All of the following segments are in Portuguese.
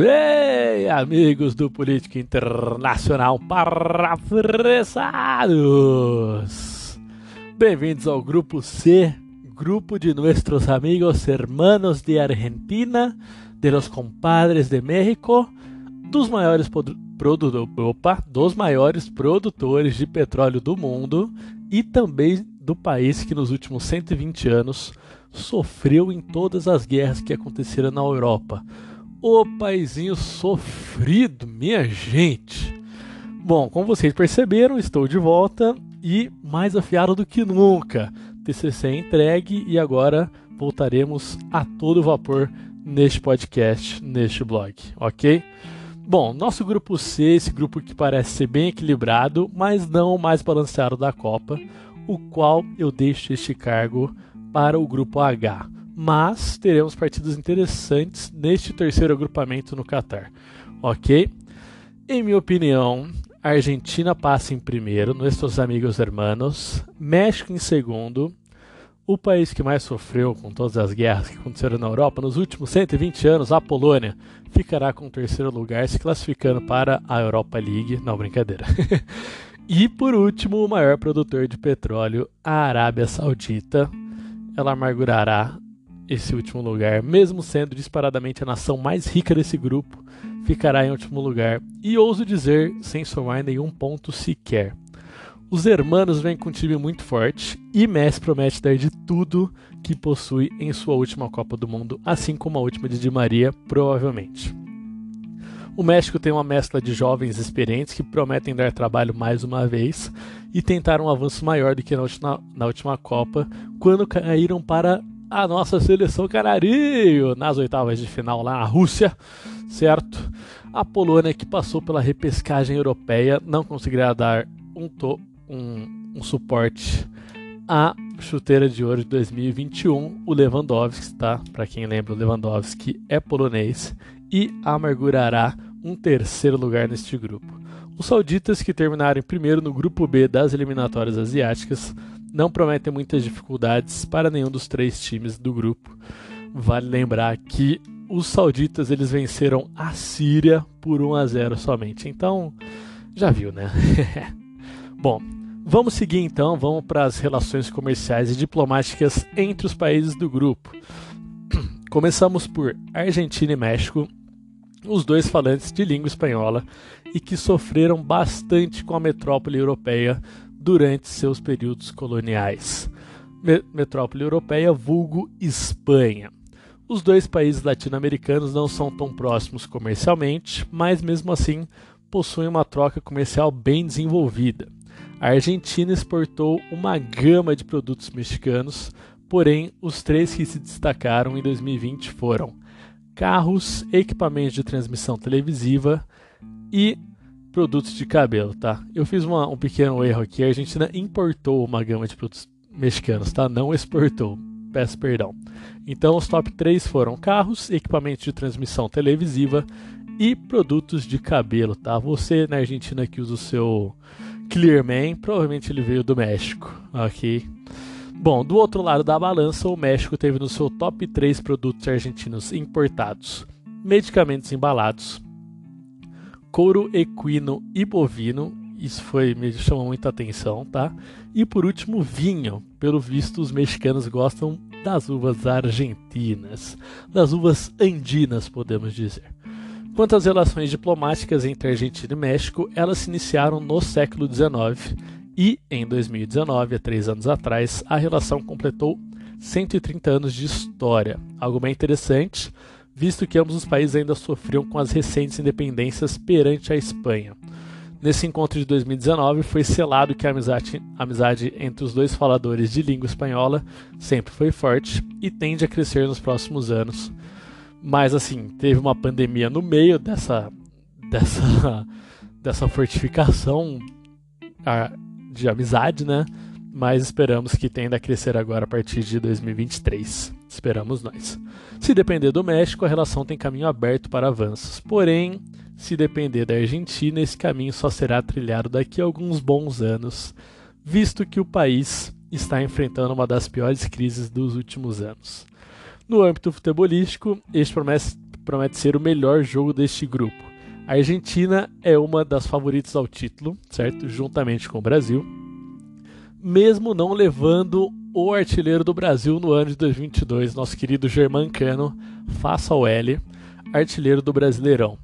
Bem, amigos do Política Internacional Parafrasados, bem-vindos ao Grupo C, grupo de nossos amigos hermanos de Argentina, de los compadres de México, dos maiores opa, dos maiores produtores de petróleo do mundo e também do país que nos últimos 120 anos sofreu em todas as guerras que aconteceram na Europa. O paizinho sofrido, minha gente. Bom, como vocês perceberam, estou de volta e mais afiado do que nunca. TCC é entregue e agora voltaremos a todo vapor neste podcast, neste blog, ok? Bom, nosso grupo C, esse grupo que parece ser bem equilibrado, mas não o mais balanceado da Copa, o qual eu deixo este cargo para o grupo H. Mas teremos partidas interessantes neste terceiro agrupamento no Catar, ok? Em minha opinião, a Argentina passa em primeiro, nossos amigos hermanos, México em segundo, o país que mais sofreu com todas as guerras que aconteceram na Europa nos últimos 120 anos, a Polônia, ficará com o terceiro lugar, se classificando para a Europa League. Não, brincadeira. e por último, o maior produtor de petróleo, a Arábia Saudita. Ela amargurará esse último lugar, mesmo sendo disparadamente a nação mais rica desse grupo, ficará em último lugar. E ouso dizer, sem somar nenhum ponto sequer. Os hermanos vêm com um time muito forte e Messi promete dar de tudo que possui em sua última Copa do Mundo, assim como a última de Di Maria, provavelmente. O México tem uma mescla de jovens experientes que prometem dar trabalho mais uma vez e tentar um avanço maior do que na última, na última Copa, quando caíram para a nossa seleção canarinho nas oitavas de final lá na Rússia, certo? A Polônia, que passou pela repescagem europeia, não conseguirá dar um, to um, um suporte à chuteira de ouro de 2021, o Lewandowski, tá? Para quem lembra, o Lewandowski é polonês e amargurará um terceiro lugar neste grupo. Os sauditas, que terminaram em primeiro no grupo B das eliminatórias asiáticas, não prometem muitas dificuldades para nenhum dos três times do grupo. Vale lembrar que os sauditas eles venceram a Síria por 1 a 0 somente. Então, já viu, né? Bom, Vamos seguir então, vamos para as relações comerciais e diplomáticas entre os países do grupo. Começamos por Argentina e México, os dois falantes de língua espanhola e que sofreram bastante com a metrópole europeia durante seus períodos coloniais. metrópole europeia, vulgo Espanha. Os dois países latino-americanos não são tão próximos comercialmente, mas mesmo assim possuem uma troca comercial bem desenvolvida. A Argentina exportou uma gama de produtos mexicanos, porém os três que se destacaram em 2020 foram carros, equipamentos de transmissão televisiva e produtos de cabelo, tá? Eu fiz uma, um pequeno erro aqui, a Argentina importou uma gama de produtos mexicanos, tá? Não exportou, peço perdão. Então os top 3 foram carros, equipamentos de transmissão televisiva e produtos de cabelo, tá? Você na Argentina que usa o seu Clearman, provavelmente ele veio do México, ok? Bom, do outro lado da balança, o México teve no seu top 3 produtos argentinos importados: medicamentos embalados, couro equino e bovino, isso foi me chamou muita atenção, tá? E por último, vinho. Pelo visto, os mexicanos gostam das uvas argentinas, das uvas andinas, podemos dizer. Quanto às relações diplomáticas entre Argentina e México, elas se iniciaram no século XIX e, em 2019, há três anos atrás, a relação completou 130 anos de história. Algo bem interessante, visto que ambos os países ainda sofriam com as recentes independências perante a Espanha. Nesse encontro de 2019, foi selado que a amizade, amizade entre os dois faladores de língua espanhola sempre foi forte e tende a crescer nos próximos anos mas assim, teve uma pandemia no meio dessa dessa dessa fortificação de amizade, né? Mas esperamos que tenda a crescer agora a partir de 2023. Esperamos nós. Se depender do México, a relação tem caminho aberto para avanços. Porém, se depender da Argentina, esse caminho só será trilhado daqui a alguns bons anos, visto que o país está enfrentando uma das piores crises dos últimos anos. No âmbito futebolístico, este promete, promete ser o melhor jogo deste grupo. A Argentina é uma das favoritas ao título, certo? Juntamente com o Brasil. Mesmo não levando o artilheiro do Brasil no ano de 2022, nosso querido Germancano, faça o L, artilheiro do Brasileirão.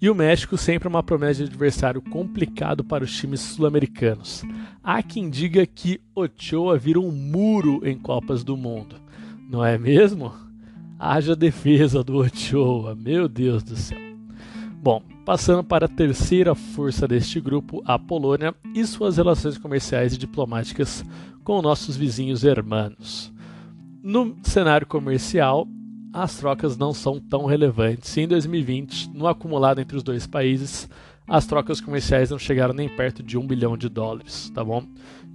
E o México sempre é uma promessa de adversário complicado para os times sul-americanos. Há quem diga que Ochoa vira um muro em Copas do Mundo. Não é mesmo? Haja defesa do Ochoa, meu Deus do céu. Bom, passando para a terceira força deste grupo, a Polônia e suas relações comerciais e diplomáticas com nossos vizinhos hermanos. No cenário comercial, as trocas não são tão relevantes. Em 2020, no acumulado entre os dois países, as trocas comerciais não chegaram nem perto de um bilhão de dólares, tá bom?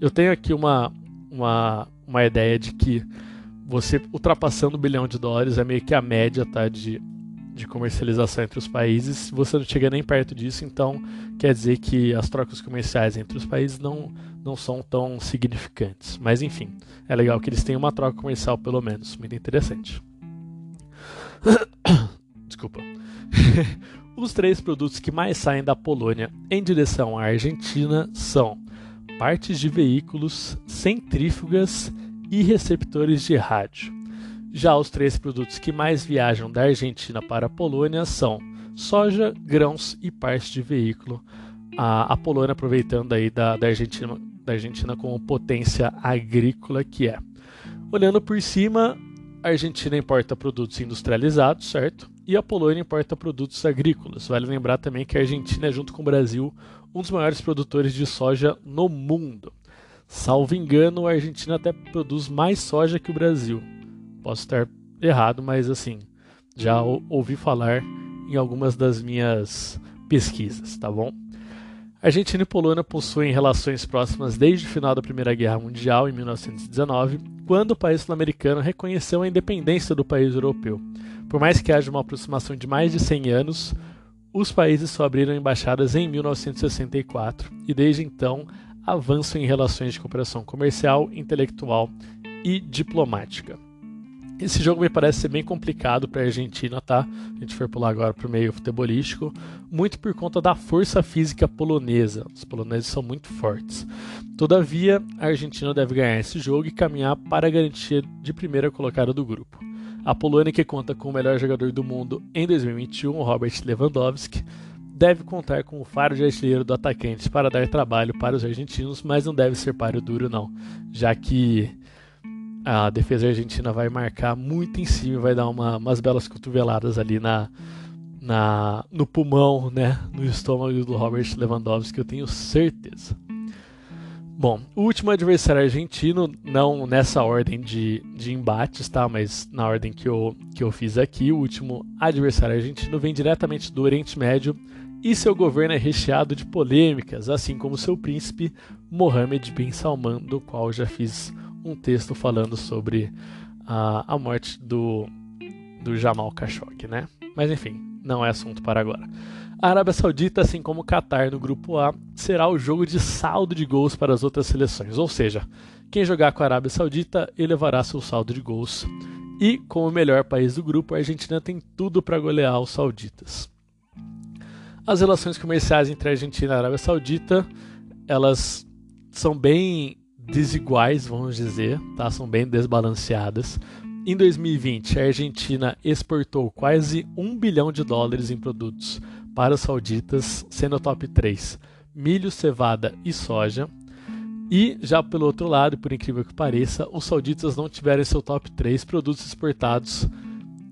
Eu tenho aqui uma, uma, uma ideia de que você ultrapassando o bilhão de dólares é meio que a média tá, de, de comercialização entre os países. Você não chega nem perto disso, então quer dizer que as trocas comerciais entre os países não, não são tão significantes. Mas enfim, é legal que eles tenham uma troca comercial pelo menos, muito interessante. Desculpa. Os três produtos que mais saem da Polônia em direção à Argentina são partes de veículos, centrífugas e receptores de rádio. Já os três produtos que mais viajam da Argentina para a Polônia são soja, grãos e partes de veículo. A, a Polônia aproveitando aí da, da, Argentina, da Argentina como potência agrícola que é. Olhando por cima, a Argentina importa produtos industrializados, certo? E a Polônia importa produtos agrícolas. Vale lembrar também que a Argentina é, junto com o Brasil, um dos maiores produtores de soja no mundo. Salvo engano, a Argentina até produz mais soja que o Brasil. Posso estar errado, mas assim, já ouvi falar em algumas das minhas pesquisas, tá bom? Argentina e Polônia possuem relações próximas desde o final da Primeira Guerra Mundial, em 1919, quando o país sul-americano reconheceu a independência do país europeu. Por mais que haja uma aproximação de mais de 100 anos, os países só abriram embaixadas em 1964 e desde então avançam em relações de cooperação comercial, intelectual e diplomática. Esse jogo me parece ser bem complicado para a Argentina, tá? A gente foi pular agora para o meio futebolístico, muito por conta da força física polonesa. Os poloneses são muito fortes. Todavia, a Argentina deve ganhar esse jogo e caminhar para a garantia de primeira colocada do grupo. A Polônia, que conta com o melhor jogador do mundo em 2021, Robert Lewandowski, deve contar com o faro de artilheiro do atacante para dar trabalho para os argentinos, mas não deve ser páreo duro não, já que a defesa argentina vai marcar muito em cima, vai dar uma, umas belas cotoveladas ali na, na, no pulmão, né, no estômago do Robert Lewandowski, eu tenho certeza. Bom, o último adversário argentino, não nessa ordem de, de embates, tá? Mas na ordem que eu, que eu fiz aqui, o último adversário argentino vem diretamente do Oriente Médio e seu governo é recheado de polêmicas, assim como seu príncipe Mohammed bin Salman, do qual já fiz um texto falando sobre a, a morte do, do Jamal Khashoggi, né? Mas enfim, não é assunto para agora. A Arábia Saudita, assim como o Qatar no grupo A, será o jogo de saldo de gols para as outras seleções, ou seja, quem jogar com a Arábia Saudita elevará seu saldo de gols. E, como o melhor país do grupo, a Argentina tem tudo para golear os sauditas. As relações comerciais entre a Argentina e a Arábia Saudita, elas são bem desiguais, vamos dizer, tá? São bem desbalanceadas. Em 2020, a Argentina exportou quase um bilhão de dólares em produtos para os sauditas, sendo o top 3 milho, cevada e soja. E já pelo outro lado, por incrível que pareça, os sauditas não tiveram seu top 3 produtos exportados,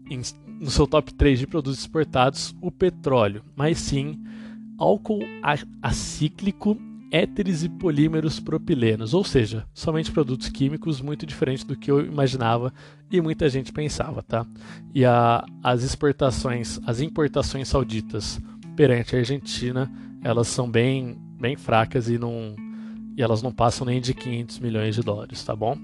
em, no seu top 3 de produtos exportados, o petróleo, mas sim álcool acíclico éteres e polímeros propilenos, ou seja, somente produtos químicos muito diferentes do que eu imaginava e muita gente pensava, tá? E a, as exportações, as importações sauditas perante a Argentina, elas são bem, bem fracas e não e elas não passam nem de 500 milhões de dólares, tá bom?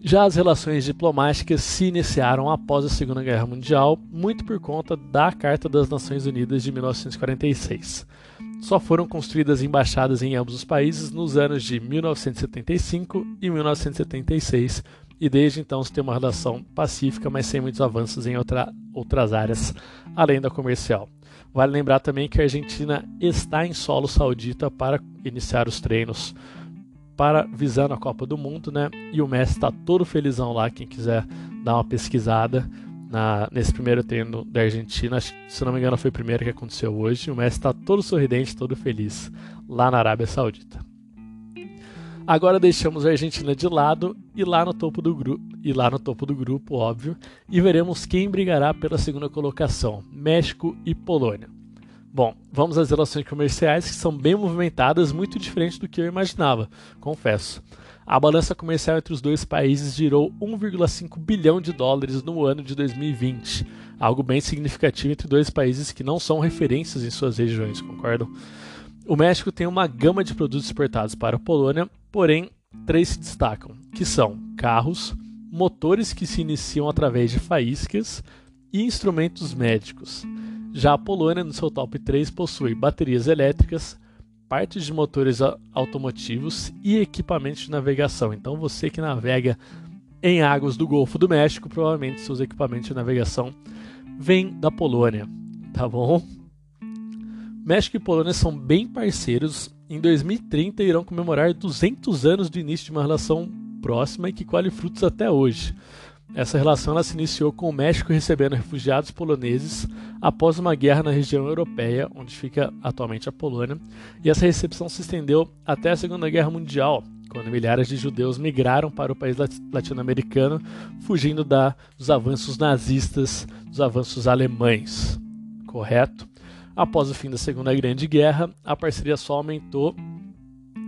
Já as relações diplomáticas se iniciaram após a Segunda Guerra Mundial, muito por conta da Carta das Nações Unidas de 1946 só foram construídas embaixadas em ambos os países nos anos de 1975 e 1976, e desde então se tem uma relação pacífica, mas sem muitos avanços em outra, outras áreas além da comercial. Vale lembrar também que a Argentina está em solo saudita para iniciar os treinos para visando a Copa do Mundo, né? E o Messi está todo felizão lá, quem quiser dar uma pesquisada na, nesse primeiro treino da Argentina, se não me engano foi o primeiro que aconteceu hoje. O Messi está todo sorridente, todo feliz lá na Arábia Saudita. Agora deixamos a Argentina de lado e lá no topo do grupo, e lá no topo do grupo, óbvio, e veremos quem brigará pela segunda colocação, México e Polônia. Bom, vamos às relações comerciais que são bem movimentadas, muito diferente do que eu imaginava, confesso. A balança comercial entre os dois países girou 1,5 bilhão de dólares no ano de 2020, algo bem significativo entre dois países que não são referências em suas regiões, concordam? O México tem uma gama de produtos exportados para a Polônia, porém, três se destacam, que são carros, motores que se iniciam através de faíscas e instrumentos médicos. Já a Polônia, no seu top 3, possui baterias elétricas, partes de motores automotivos e equipamentos de navegação. Então, você que navega em águas do Golfo do México, provavelmente seus equipamentos de navegação vêm da Polônia, tá bom? México e Polônia são bem parceiros. Em 2030 irão comemorar 200 anos do início de uma relação próxima e que colhe frutos até hoje. Essa relação ela se iniciou com o México recebendo refugiados poloneses após uma guerra na região europeia, onde fica atualmente a Polônia, e essa recepção se estendeu até a Segunda Guerra Mundial, quando milhares de judeus migraram para o país latino-americano, fugindo da, dos avanços nazistas, dos avanços alemães. Correto? Após o fim da Segunda Grande Guerra, a parceria só aumentou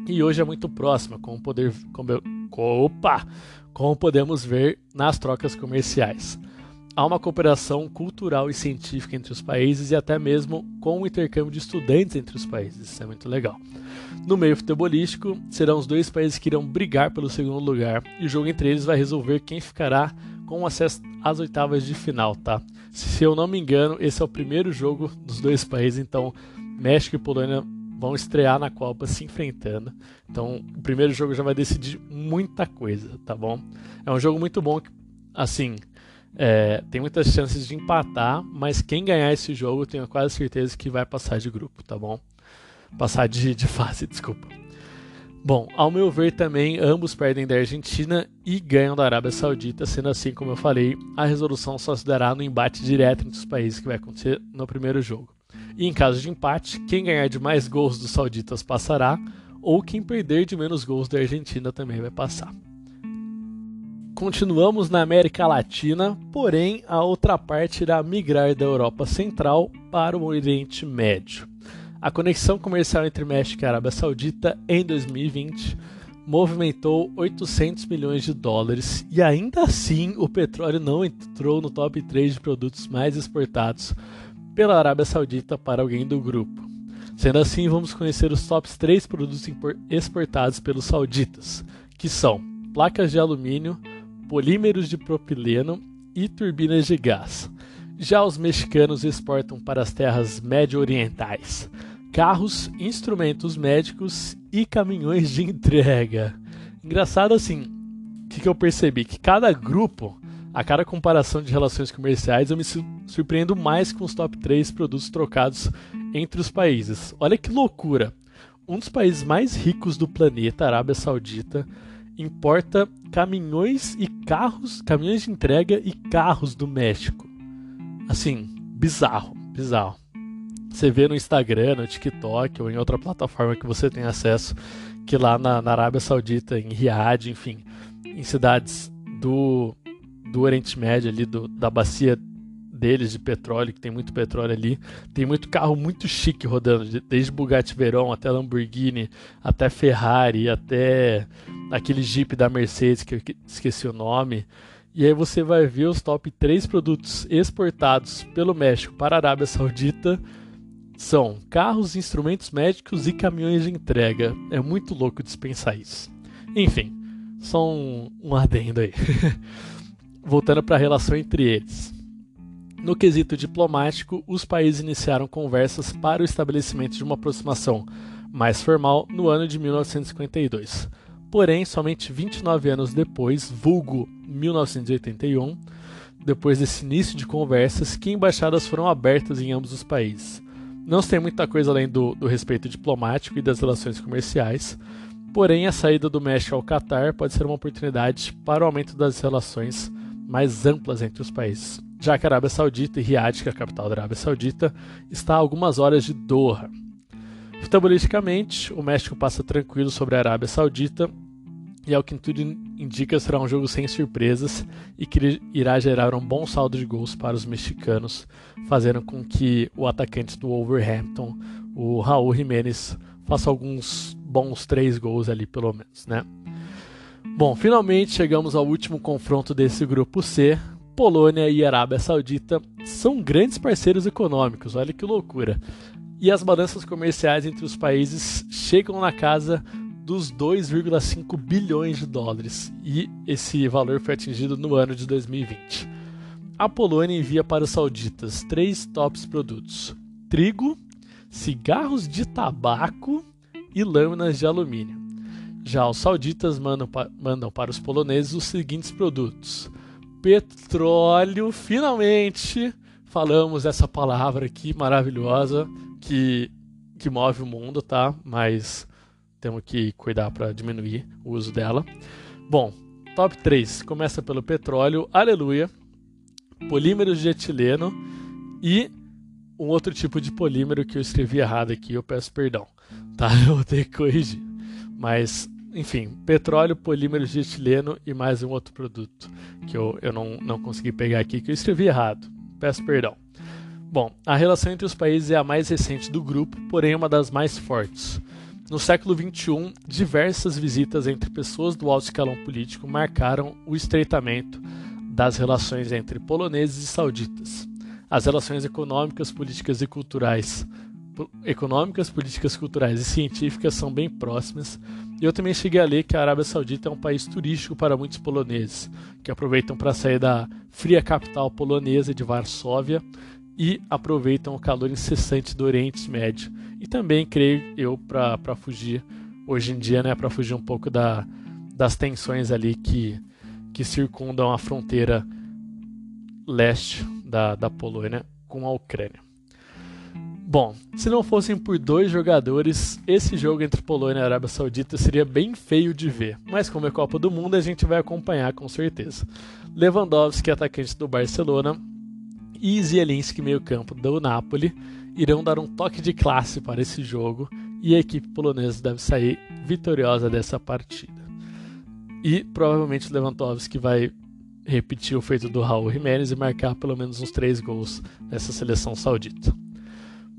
e hoje é muito próxima, como, poder, como, opa, como podemos ver nas trocas comerciais. Há uma cooperação cultural e científica entre os países e até mesmo com o intercâmbio de estudantes entre os países. Isso é muito legal. No meio futebolístico, serão os dois países que irão brigar pelo segundo lugar e o jogo entre eles vai resolver quem ficará com acesso às oitavas de final, tá? Se eu não me engano, esse é o primeiro jogo dos dois países, então México e Polônia vão estrear na Copa se enfrentando. Então, o primeiro jogo já vai decidir muita coisa, tá bom? É um jogo muito bom, assim, é, tem muitas chances de empatar, mas quem ganhar esse jogo, tenho quase certeza que vai passar de grupo, tá bom? Passar de, de fase, desculpa. Bom, ao meu ver também, ambos perdem da Argentina e ganham da Arábia Saudita, sendo assim, como eu falei, a resolução só se dará no embate direto entre os países que vai acontecer no primeiro jogo. E em caso de empate, quem ganhar de mais gols dos sauditas passará, ou quem perder de menos gols da Argentina também vai passar. Continuamos na América Latina, porém a outra parte irá migrar da Europa Central para o Oriente Médio. A conexão comercial entre México e Arábia Saudita em 2020 movimentou 800 milhões de dólares e ainda assim o petróleo não entrou no top 3 de produtos mais exportados pela Arábia Saudita para alguém do grupo. Sendo assim, vamos conhecer os tops 3 produtos exportados pelos sauditas, que são placas de alumínio, polímeros de propileno e turbinas de gás. Já os mexicanos exportam para as terras médio-orientais carros, instrumentos médicos e caminhões de entrega. Engraçado assim, o que, que eu percebi? Que cada grupo, a cada comparação de relações comerciais, eu me surpreendo mais com os top 3 produtos trocados entre os países. Olha que loucura! Um dos países mais ricos do planeta, a Arábia Saudita, importa caminhões e carros, caminhões de entrega e carros do México. Assim, bizarro, bizarro. Você vê no Instagram, no TikTok ou em outra plataforma que você tem acesso, que lá na, na Arábia Saudita, em Riad, enfim, em cidades do, do Oriente Médio, ali do, da bacia deles de petróleo, que tem muito petróleo ali. Tem muito carro muito chique rodando, desde Bugatti Veyron até Lamborghini, até Ferrari, até aquele Jeep da Mercedes que eu esqueci o nome. E aí você vai ver os top 3 produtos exportados pelo México para a Arábia Saudita são carros, instrumentos médicos e caminhões de entrega. É muito louco dispensar isso. Enfim, só um, um adendo aí. Voltando para a relação entre eles. No quesito diplomático, os países iniciaram conversas para o estabelecimento de uma aproximação mais formal no ano de 1952. Porém, somente 29 anos depois, vulgo 1981, depois desse início de conversas, que embaixadas foram abertas em ambos os países. Não se tem muita coisa além do, do respeito diplomático e das relações comerciais, porém a saída do México ao Catar pode ser uma oportunidade para o aumento das relações mais amplas entre os países, já que a Arábia Saudita e Riad, que é a capital da Arábia Saudita, está a algumas horas de Doha. Futebolisticamente, o México passa tranquilo sobre a Arábia Saudita e ao que tudo indica será um jogo sem surpresas e que irá gerar um bom saldo de gols para os mexicanos, fazendo com que o atacante do Wolverhampton, o Raul Jiménez, faça alguns bons três gols ali pelo menos, né? Bom, finalmente chegamos ao último confronto desse grupo C. Polônia e Arábia Saudita são grandes parceiros econômicos, olha que loucura. E as balanças comerciais entre os países chegam na casa dos 2,5 bilhões de dólares, e esse valor foi atingido no ano de 2020. A Polônia envia para os sauditas três tops produtos: trigo, cigarros de tabaco e lâminas de alumínio. Já os sauditas mandam, pa mandam para os poloneses os seguintes produtos: petróleo, finalmente falamos essa palavra aqui maravilhosa que, que move o mundo, tá? Mas temos que cuidar para diminuir o uso dela. Bom, top 3 começa pelo petróleo, aleluia, polímeros de etileno e um outro tipo de polímero que eu escrevi errado aqui, eu peço perdão, tá? Eu vou ter que corrigir. Mas, enfim, petróleo, polímeros de etileno e mais um outro produto que eu, eu não, não consegui pegar aqui, que eu escrevi errado. Peço perdão. Bom, a relação entre os países é a mais recente do grupo, porém uma das mais fortes. No século XXI, diversas visitas entre pessoas do alto escalão político marcaram o estreitamento das relações entre poloneses e sauditas. As relações econômicas, políticas e culturais, econômicas, políticas, culturais e científicas são bem próximas. Eu também cheguei a ler que a Arábia Saudita é um país turístico para muitos poloneses, que aproveitam para sair da fria capital polonesa de Varsóvia e aproveitam o calor incessante do Oriente Médio. E também, creio eu, para fugir, hoje em dia, né, para fugir um pouco da, das tensões ali que, que circundam a fronteira leste da, da Polônia com a Ucrânia. Bom, se não fossem por dois jogadores, esse jogo entre Polônia e Arábia Saudita seria bem feio de ver. Mas como é Copa do Mundo, a gente vai acompanhar com certeza. Lewandowski, atacante do Barcelona, e Zielinski, meio-campo do Napoli, irão dar um toque de classe para esse jogo e a equipe polonesa deve sair vitoriosa dessa partida. E provavelmente Lewandowski vai repetir o feito do Raul Jiménez e marcar pelo menos uns três gols nessa seleção saudita.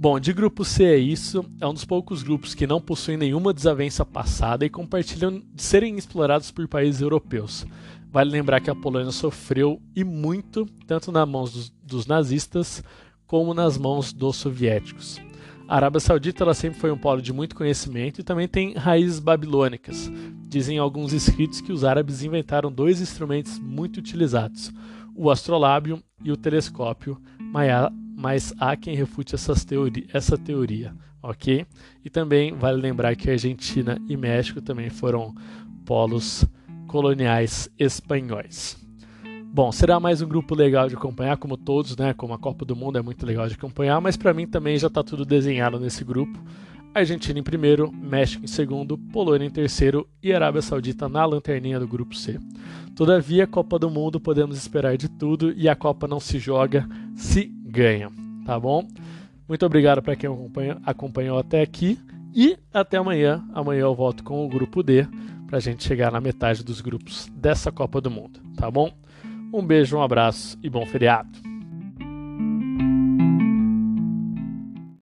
Bom, de grupo C é isso. É um dos poucos grupos que não possuem nenhuma desavença passada e compartilham de serem explorados por países europeus. Vale lembrar que a Polônia sofreu e muito, tanto nas mãos dos, dos nazistas como nas mãos dos soviéticos. A Arábia Saudita ela sempre foi um polo de muito conhecimento e também tem raízes babilônicas. Dizem alguns escritos que os árabes inventaram dois instrumentos muito utilizados, o astrolábio e o telescópio, mas há quem refute teori essa teoria, ok? E também vale lembrar que Argentina e México também foram polos coloniais espanhóis. Bom, será mais um grupo legal de acompanhar, como todos, né? Como a Copa do Mundo é muito legal de acompanhar, mas para mim também já está tudo desenhado nesse grupo. Argentina em primeiro, México em segundo, Polônia em terceiro e Arábia Saudita na lanterninha do grupo C. Todavia, Copa do Mundo podemos esperar de tudo e a Copa não se joga, se ganha, tá bom? Muito obrigado para quem acompanhou até aqui e até amanhã. Amanhã eu volto com o grupo D para a gente chegar na metade dos grupos dessa Copa do Mundo, tá bom? Um beijo, um abraço e bom feriado.